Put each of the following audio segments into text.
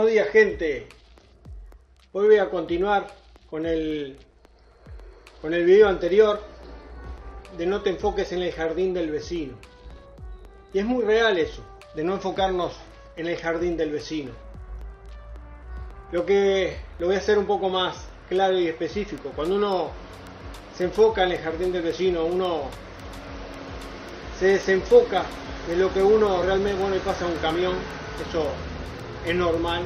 Buenos días gente. Hoy voy a continuar con el con el video anterior de no te enfoques en el jardín del vecino. Y es muy real eso, de no enfocarnos en el jardín del vecino. Lo que lo voy a hacer un poco más claro y específico. Cuando uno se enfoca en el jardín del vecino, uno se desenfoca de lo que uno realmente, bueno, y pasa un camión, es normal.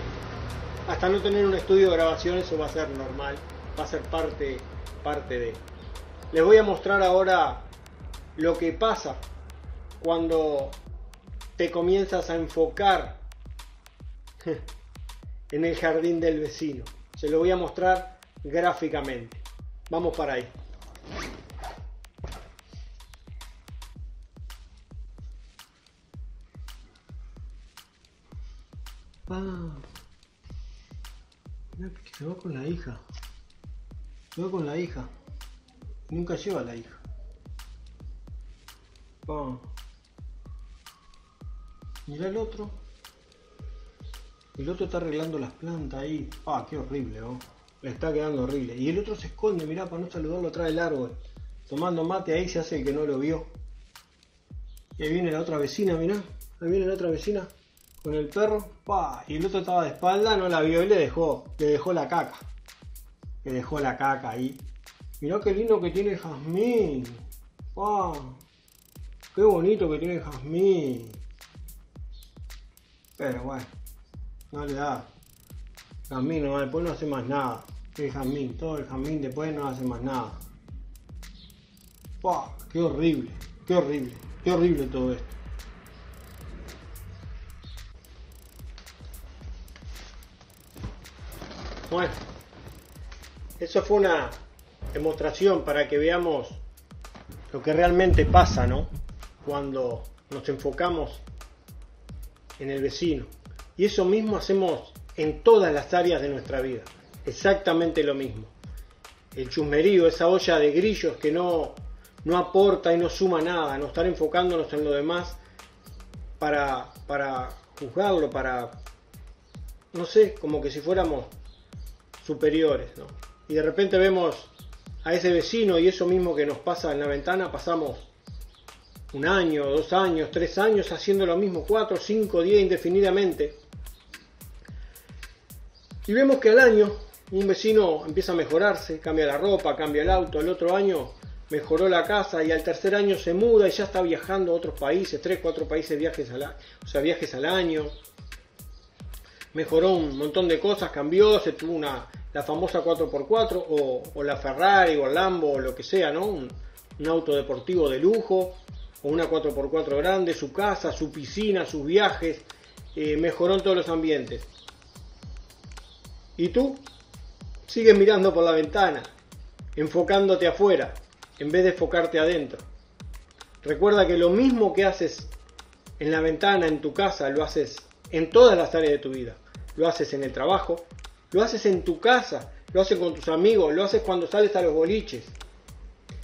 Hasta no tener un estudio de grabación eso va a ser normal, va a ser parte, parte de. Les voy a mostrar ahora lo que pasa cuando te comienzas a enfocar en el jardín del vecino. Se lo voy a mostrar gráficamente. Vamos para ahí. Ah. se va con la hija. Se va con la hija. Nunca lleva la hija. Ah. Mira el otro. El otro está arreglando las plantas ahí. Ah, qué horrible, oh. Le está quedando horrible. Y el otro se esconde, mirá, para no saludarlo atrás del árbol. Tomando mate ahí se hace el que no lo vio. Y ahí viene la otra vecina, mirá. Ahí viene la otra vecina con el perro, pa, y el otro estaba de espalda, no la vio y le dejó, le dejó la caca. Le dejó la caca ahí. Mirá qué lindo que tiene el jazmín. Pa, qué bonito que tiene el jazmín. Pero bueno, no le da. Jazmín no, después no hace más nada. El jazmín, todo el jazmín después no hace más nada. Pa, qué horrible, qué horrible, qué horrible todo esto. Bueno, eso fue una demostración para que veamos lo que realmente pasa, ¿no? Cuando nos enfocamos en el vecino. Y eso mismo hacemos en todas las áreas de nuestra vida. Exactamente lo mismo. El chusmerío, esa olla de grillos que no, no aporta y no suma nada, no estar enfocándonos en lo demás para, para juzgarlo, para, no sé, como que si fuéramos superiores. ¿no? Y de repente vemos a ese vecino y eso mismo que nos pasa en la ventana, pasamos un año, dos años, tres años haciendo lo mismo, cuatro, cinco, diez indefinidamente. Y vemos que al año un vecino empieza a mejorarse, cambia la ropa, cambia el auto, el otro año mejoró la casa y al tercer año se muda y ya está viajando a otros países, tres, cuatro países viajes al, viajes al año mejoró un montón de cosas, cambió, se tuvo una, la famosa 4x4 o, la Ferrari o el Lambo o lo que sea, ¿no? Un, auto deportivo de lujo o una 4x4 grande, su casa, su piscina, sus viajes, eh, mejoró en todos los ambientes. Y tú sigues mirando por la ventana, enfocándote afuera, en vez de enfocarte adentro. Recuerda que lo mismo que haces en la ventana, en tu casa, lo haces en todas las áreas de tu vida lo haces en el trabajo, lo haces en tu casa, lo haces con tus amigos, lo haces cuando sales a los boliches.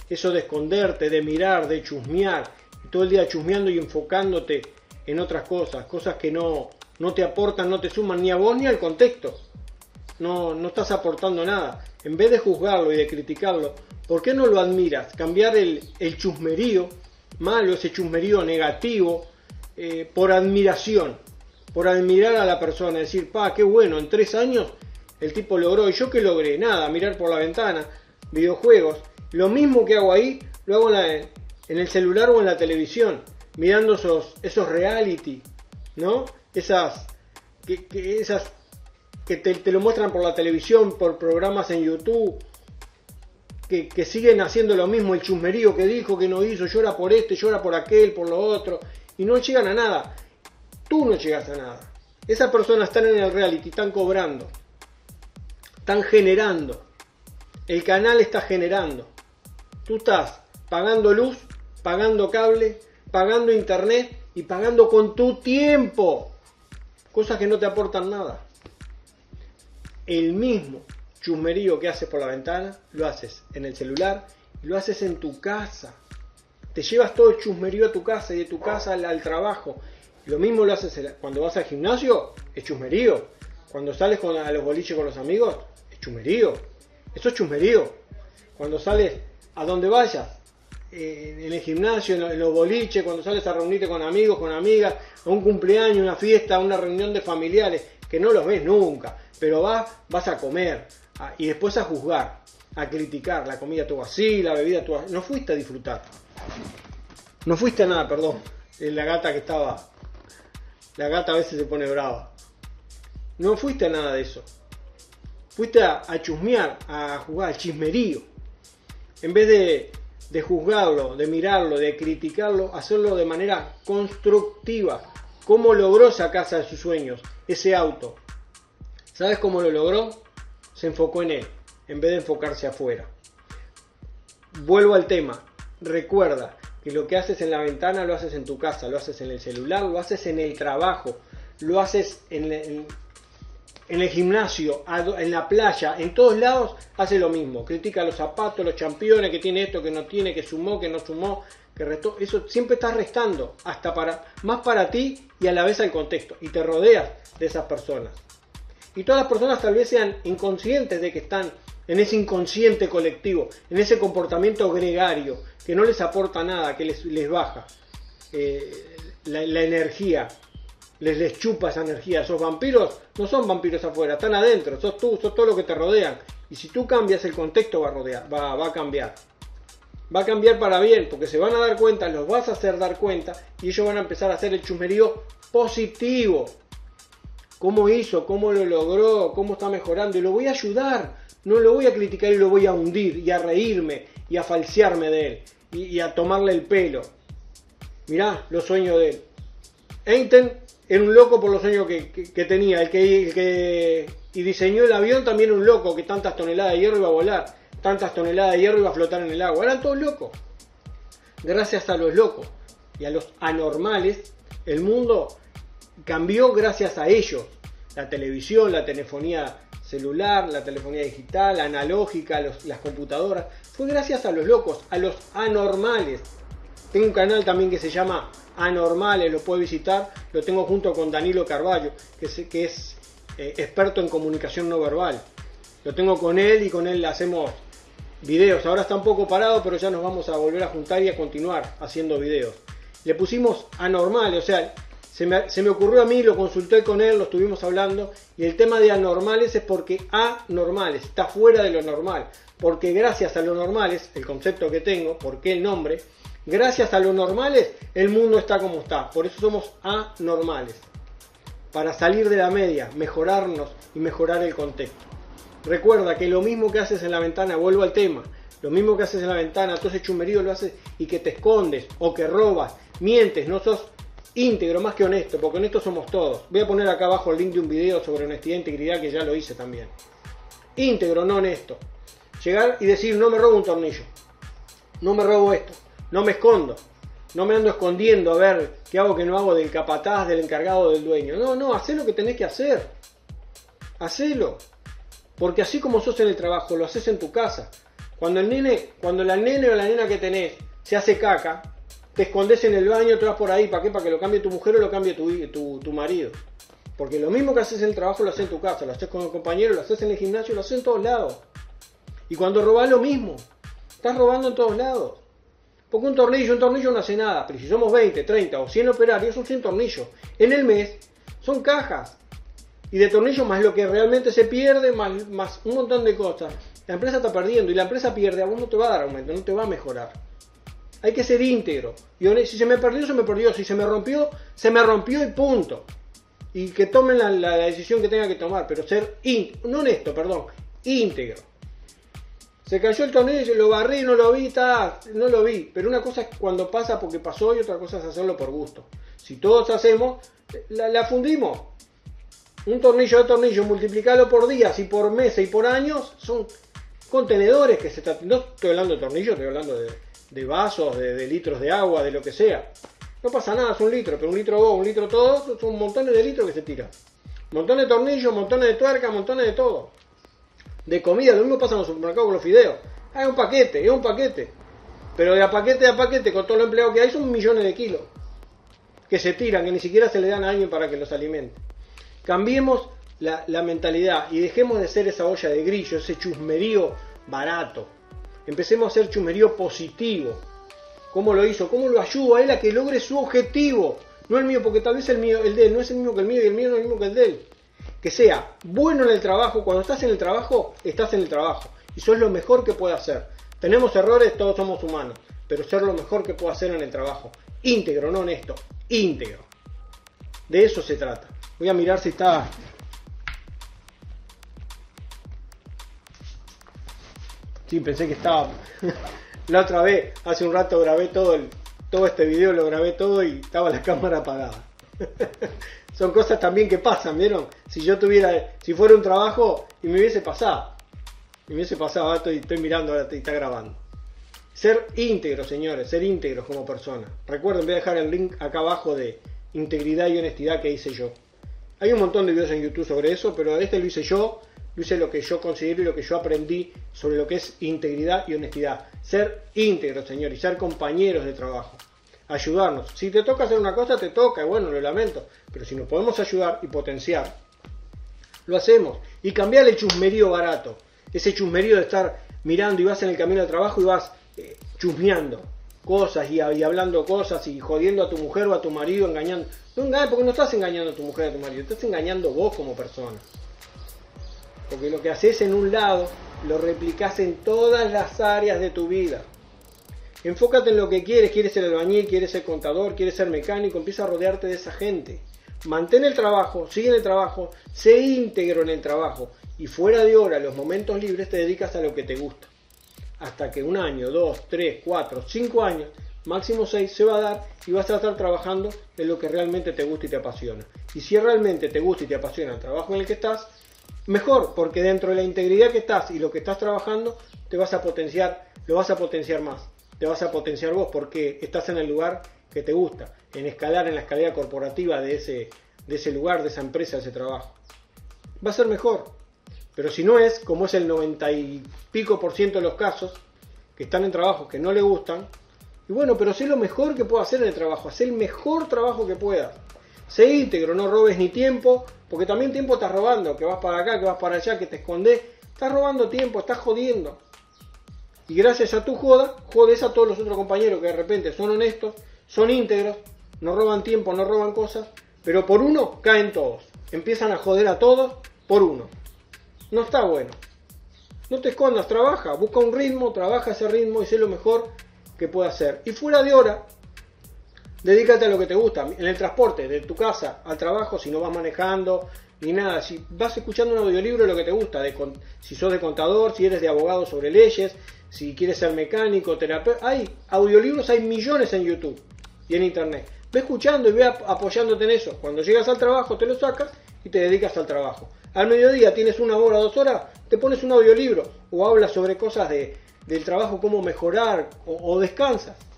Eso de esconderte, de mirar, de chusmear, todo el día chusmeando y enfocándote en otras cosas, cosas que no, no te aportan, no te suman ni a vos ni al contexto. No, no estás aportando nada. En vez de juzgarlo y de criticarlo, ¿por qué no lo admiras? Cambiar el, chusmerío malo, ese chusmerío negativo, eh, por admiración por admirar a la persona, decir, pa, qué bueno, en tres años el tipo logró, y yo que logré, nada, mirar por la ventana, videojuegos, lo mismo que hago ahí, lo hago en, el celular o en la televisión, mirando esos, esos reality, ¿no? Esas, que, esas que te, lo muestran por la televisión, por programas en YouTube, que, que, siguen haciendo lo mismo, el chusmerío que dijo, que no hizo, llora por este, llora por aquel, por lo otro, y no llegan a nada tú no llegas a nada. Esas personas están en el reality, están cobrando, están generando. El canal está generando. Tú estás pagando luz, pagando cable, pagando internet y pagando con tu tiempo. Cosas que no te aportan nada. El mismo chusmerío que haces por la ventana, lo haces en el celular y lo haces en tu casa. Te llevas todo el chusmerío a tu casa y de tu casa al, al trabajo lo mismo lo haces cuando vas al gimnasio, es chusmerío. Cuando sales con, a los boliches con los amigos, es chumerío. Eso es chumerío. Cuando sales a donde vayas, en el gimnasio, en los boliches, cuando sales a reunirte con amigos, con amigas, a un cumpleaños, una fiesta, una reunión de familiares, que no los ves nunca, pero vas, vas a comer y después a juzgar, a criticar, la comida tu así, la bebida tu No fuiste a disfrutar. No fuiste a nada, perdón. La gata que estaba. La gata a veces se pone brava. No fuiste a nada de eso. Fuiste a, chusmear, a jugar al chismerío. En vez de, de juzgarlo, de mirarlo, de criticarlo, hacerlo de manera constructiva. ¿Cómo logró esa casa de sus sueños? Ese auto. ¿Sabes cómo lo logró? Se enfocó en él, en vez de enfocarse afuera. Vuelvo al tema. Recuerda, que lo que haces en la ventana lo haces en tu casa, lo haces en el celular, lo haces en el trabajo, lo haces en, el gimnasio, en la playa, en todos lados hace lo mismo. Critica los zapatos, los championes, que tiene esto, que no tiene, que sumó, que no sumó, que restó. Eso siempre estás restando, hasta para, más para ti y a la vez al contexto. Y te rodeas de esas personas. Y todas las personas tal vez sean inconscientes de que están en ese inconsciente colectivo, en ese comportamiento gregario, que no les aporta nada, que les, les baja eh, la, energía, les, les chupa esa energía. Esos vampiros no son vampiros afuera, están adentro, sos tú, sos todo lo que te rodean. Y si tú cambias el contexto va a, rodear, va, va a cambiar. Va a cambiar para bien, porque se van a dar cuenta, los vas a hacer dar cuenta, y ellos van a empezar a hacer el chumerío positivo. ¿Cómo hizo? ¿Cómo lo logró? ¿Cómo está mejorando? Y lo voy a ayudar no lo voy a criticar y lo voy a hundir y a reírme y a falsearme de él y, a tomarle el pelo. Mirá los sueños de él. Einstein era un loco por los sueños que, tenía. El que, y diseñó el avión también era un loco que tantas toneladas de hierro iba a volar, tantas toneladas de hierro iba a flotar en el agua. Eran todos locos. Gracias a los locos y a los anormales, el mundo cambió gracias a ellos. La televisión, la telefonía celular, la telefonía digital, analógica, las computadoras, fue gracias a los locos, a los anormales. Tengo un canal también que se llama Anormales, lo puede visitar, lo tengo junto con Danilo Carballo, que es, eh, experto en comunicación no verbal. Lo tengo con él y con él hacemos videos. Ahora está un poco parado, pero ya nos vamos a volver a juntar y a continuar haciendo videos. Le pusimos anormales, o sea, se me, ocurrió a mí, lo consulté con él, lo estuvimos hablando, y el tema de anormales es porque anormales, está fuera de lo normal, porque gracias a lo normales, el concepto que tengo, ¿por qué el nombre? Gracias a lo normales, el mundo está como está, por eso somos anormales, para salir de la media, mejorarnos y mejorar el contexto. Recuerda que lo mismo que haces en la ventana, vuelvo al tema, lo mismo que haces en la ventana, tú ese chumerío lo haces y que te escondes o que robas, mientes, no sos íntegro más que honesto, porque honestos somos todos. Voy a poner acá abajo el link de un video sobre honestidad e integridad que ya lo hice también. Íntegro, no honesto. Llegar y decir, no me robo un tornillo, no me robo esto, no me escondo, no me ando escondiendo a ver qué hago que no hago del capataz, del encargado, del dueño. No, no, hacé lo que tenés que hacer. Hacelo. Porque así como sos en el trabajo, lo haces en tu casa. Cuando el nene, cuando la nene o la nena que tenés se hace caca, te escondes en el baño, te vas por ahí, ¿para qué? Para que lo cambie tu mujer o lo cambie tu, tu, marido. Porque lo mismo que haces en el trabajo lo haces en tu casa, lo haces con el compañero, lo haces en el gimnasio, lo haces en todos lados. Y cuando robás lo mismo, estás robando en todos lados. Porque un tornillo, un tornillo no hace nada, pero si somos 20, 30 o 100 operarios, son 100 tornillos. En el mes son cajas. Y de tornillos más lo que realmente se pierde, más, más un montón de cosas. La empresa está perdiendo y la empresa pierde, a vos no te va a dar aumento, no te va a mejorar. Hay que ser íntegro. Y si se me perdió, se me perdió. Si se me rompió, se me rompió y punto. Y que tomen la, decisión que tenga que tomar. Pero ser íntegro. No honesto, perdón. Íntegro. Se cayó el tornillo, lo barrí, no lo vi, no lo vi. Pero una cosa es cuando pasa porque pasó y otra cosa es hacerlo por gusto. Si todos hacemos, la, fundimos. Un tornillo de tornillo, multiplicarlo por días y por meses y por años, son contenedores que se están... No estoy hablando de tornillos, estoy hablando de, de vasos, de, litros de agua, de lo que sea. No pasa nada, es un litro, pero un litro vos, un litro todo, son montones de litros que se tiran. Montones de tornillos, montones de tuercas, montones de todo. De comida, lo mismo pasa en los supermercados con los fideos. Hay un paquete, es un paquete. Pero de a paquete a paquete, con todo el empleo que hay, son millones de kilos. Que se tiran, que ni siquiera se le dan a alguien para que los alimente. Cambiemos la, la mentalidad y dejemos de ser esa olla de grillo, ese chusmerío barato. Empecemos a hacer chusmerío positivo. ¿Cómo lo hizo? ¿Cómo lo ayudo a él a que logre su objetivo? No el mío, porque tal vez el mío, el de él, no es el mismo que el mío y el mío no es el mismo que el de él. Que sea bueno en el trabajo. Cuando estás en el trabajo, estás en el trabajo. Y eso es lo mejor que puede hacer. Tenemos errores, todos somos humanos. Pero ser lo mejor que puedo hacer en el trabajo. Íntegro, no honesto. Íntegro. De eso se trata. Voy a mirar si está Sí, pensé que estaba. la otra vez, hace un rato grabé todo el, todo este video, lo grabé todo y estaba la cámara apagada. Son cosas también que pasan, ¿vieron? Si yo tuviera, si fuera un trabajo y me hubiese pasado, me hubiese pasado, estoy, estoy mirando ahora y está grabando. Ser íntegro, señores, ser íntegros como persona. Recuerden, voy a dejar el link acá abajo de integridad y honestidad que hice yo. Hay un montón de videos en YouTube sobre eso, pero este lo hice yo yo hice lo que yo considero y lo que yo aprendí sobre lo que es integridad y honestidad. Ser íntegro, señor, y ser compañeros de trabajo. Ayudarnos. Si te toca hacer una cosa, te toca, y bueno, lo lamento. Pero si nos podemos ayudar y potenciar, lo hacemos. Y cambiar el chusmerío barato. Ese chusmerío de estar mirando y vas en el camino de trabajo y vas eh, chusmeando cosas y, y, hablando cosas y jodiendo a tu mujer o a tu marido, engañando. No engañes porque no estás engañando a tu mujer o a tu marido, estás engañando vos como persona. Porque lo que haces en un lado, lo replicas en todas las áreas de tu vida. Enfócate en lo que quieres, quieres ser albañil, quieres ser contador, quieres ser mecánico, empieza a rodearte de esa gente. Mantén el trabajo, sigue en el trabajo, sé íntegro en el trabajo y fuera de hora, los momentos libres, te dedicas a lo que te gusta. Hasta que un año, dos, tres, cuatro, cinco años, máximo seis, se va a dar y vas a estar trabajando en lo que realmente te gusta y te apasiona. Y si realmente te gusta y te apasiona el trabajo en el que estás, mejor, porque dentro de la integridad que estás y lo que estás trabajando, te vas a potenciar, lo vas a potenciar más, te vas a potenciar vos, porque estás en el lugar que te gusta, en escalar en la escalera corporativa de ese, de ese lugar, de esa empresa, de ese trabajo. Va a ser mejor, pero si no es, como es el 90 y pico por ciento de los casos, que están en trabajos que no le gustan, y bueno, pero sé lo mejor que puedo hacer en el trabajo, haz el mejor trabajo que puedas. Sé íntegro, no robes ni tiempo, porque también tiempo estás robando, que vas para acá, que vas para allá, que te escondes. Estás robando tiempo, estás jodiendo. Y gracias a tu joda, jodes a todos los otros compañeros que de repente son honestos, son íntegros, no roban tiempo, no roban cosas, pero por uno caen todos. Empiezan a joder a todos por uno. No está bueno. No te escondas, trabaja, busca un ritmo, trabaja ese ritmo y sé lo mejor que puede hacer. Y fuera de hora, Dedícate a lo que te gusta. En el transporte, de tu casa al trabajo, si no vas manejando ni nada. Si vas escuchando un audiolibro, lo que te gusta. De, si sos de contador, si eres de abogado sobre leyes, si quieres ser mecánico, terapeuta. Hay audiolibros, hay millones en YouTube y en Internet. Ve escuchando y ve apoyándote en eso. Cuando llegas al trabajo, te lo sacas y te dedicas al trabajo. Al mediodía tienes una hora, dos horas, te pones un audiolibro o hablas sobre cosas de, del trabajo, cómo mejorar o, o descansas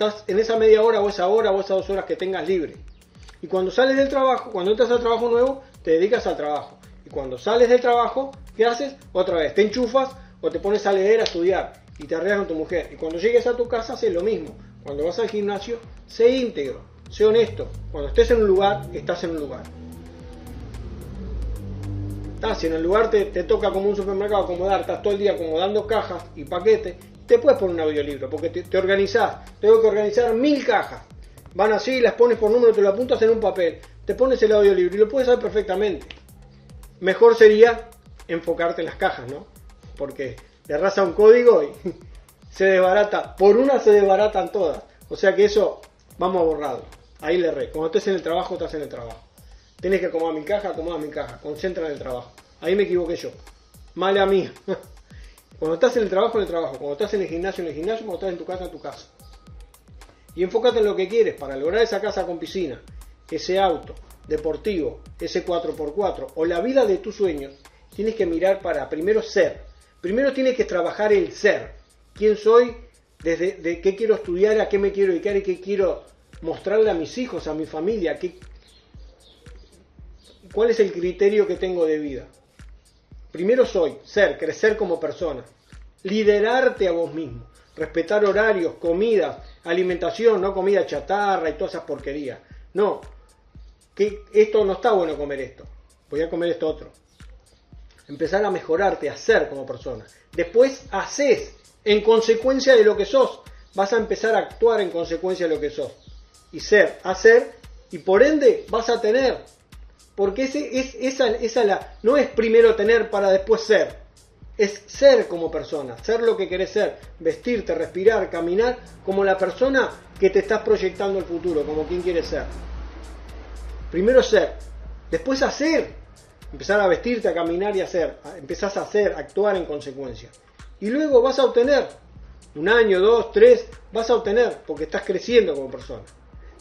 estás en esa media hora o esa hora o esas dos horas que tengas libre. Y cuando sales del trabajo, cuando entras al trabajo nuevo, te dedicas al trabajo. Y cuando sales del trabajo, ¿qué haces? Otra vez, te enchufas o te pones a leer, a estudiar y te arreglas con tu mujer. Y cuando llegues a tu casa, haces lo mismo. Cuando vas al gimnasio, sé íntegro, sé honesto. Cuando estés en un lugar, estás en un lugar. Si en el lugar te, te toca como un supermercado acomodar, estás todo el día acomodando cajas y paquetes, te puedes poner un audiolibro, porque te, organizás, tengo que organizar mil cajas. Van así, las pones por número, te lo apuntas en un papel, te pones el audiolibro y lo puedes hacer perfectamente. Mejor sería enfocarte en las cajas, ¿no? Porque le arrasa un código y se desbarata, por una se desbaratan todas. O sea que eso vamos a borrarlo. Ahí le re. Cuando estés en el trabajo, estás en el trabajo. Tienes que acomodar mi caja, acomoda mi caja. Concentra en el trabajo. Ahí me equivoqué yo. Mala mía. Cuando estás en el trabajo, en el trabajo. Cuando estás en el gimnasio, en el gimnasio. Cuando estás en tu casa, en tu casa. Y enfócate en lo que quieres para lograr esa casa con piscina, ese auto deportivo, ese 4x4 o la vida de tus sueños. Tienes que mirar para primero ser. Primero tienes que trabajar el ser. ¿Quién soy? Desde de qué quiero estudiar, a qué me quiero dedicar y qué quiero mostrarle a mis hijos, a mi familia. Qué, ¿Cuál es el criterio que tengo de vida? Primero soy, ser, crecer como persona, liderarte a vos mismo, respetar horarios, comida, alimentación, no comida chatarra y todas esas porquerías. No, que esto no está bueno comer esto. voy a comer esto otro. Empezar a mejorarte, a ser como persona. Después haces en consecuencia de lo que sos. Vas a empezar a actuar en consecuencia de lo que sos. Y ser, hacer, y por ende vas a tener. Porque ese, es, esa, la, no es primero tener para después ser. Es ser como persona, ser lo que querés ser, vestirte, respirar, caminar como la persona que te estás proyectando el futuro, como quien quiere ser. Primero ser, después hacer, empezar a vestirte, a caminar y hacer, empezás a hacer, actuar en consecuencia. Y luego vas a obtener, un año, dos, tres, vas a obtener, porque estás creciendo como persona.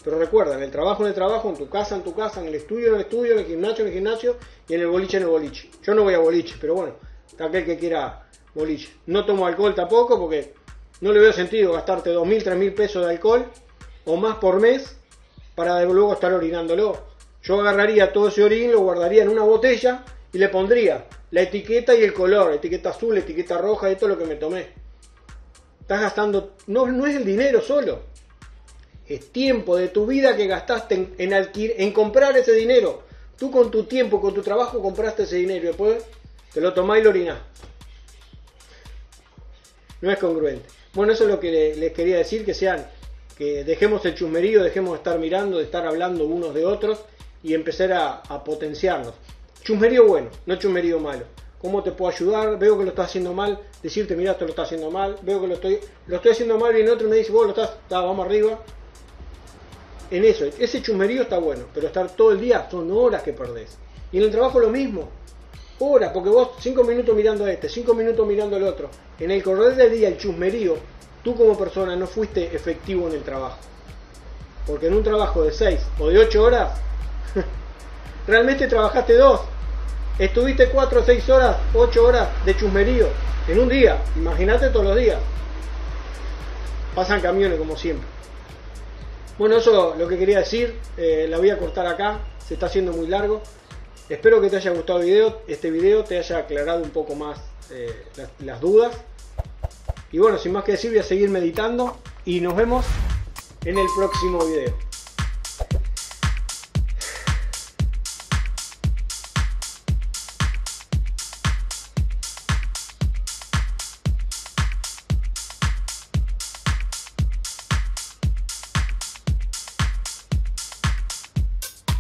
Pero recuerda, en el trabajo, en el trabajo, en tu casa, en tu casa, en el estudio, en el estudio, en el gimnasio, en el gimnasio y en el boliche, en el boliche. Yo no voy a boliche, pero bueno, aquel que quiera boliche. No tomo alcohol tampoco porque no le veo sentido gastarte 2.000, 3.000 pesos de alcohol o más por mes para luego estar orinándolo. Yo agarraría todo ese orín, lo guardaría en una botella y le pondría la etiqueta y el color, etiqueta azul, etiqueta roja, esto es lo que me tomé. Estás gastando, no, no es el dinero solo, es tiempo de tu vida que gastaste en, en, en comprar ese dinero. Tú con tu tiempo, con tu trabajo compraste ese dinero y después te lo tomás y lo orinás. No es congruente. Bueno, eso es lo que les quería decir, que sean, que dejemos el chusmerío, dejemos de estar mirando, de estar hablando unos de otros y empezar a, potenciarnos. Chusmerío bueno, no chusmerío malo. ¿Cómo te puedo ayudar? Veo que lo estás haciendo mal, decirte, mira, esto lo estás haciendo mal, veo que lo estoy, lo estoy haciendo mal, y en otro me dice, vos lo estás, vamos arriba. En eso, ese chusmerío está bueno, pero estar todo el día son horas que perdés. Y en el trabajo lo mismo, horas, porque vos cinco minutos mirando a este, cinco minutos mirando al otro. En el correr del día, el chusmerío, tú como persona no fuiste efectivo en el trabajo. Porque en un trabajo de seis o de ocho horas, realmente trabajaste dos. Estuviste cuatro, seis horas, ocho horas de chusmerío en un día. Imagínate todos los días. Pasan camiones como siempre. Bueno, eso lo que quería decir. Eh, la voy a cortar acá. Se está haciendo muy largo. Espero que te haya gustado el video, este video te haya aclarado un poco más eh, las, las dudas. Y bueno, sin más que decir, voy a seguir meditando y nos vemos en el próximo video.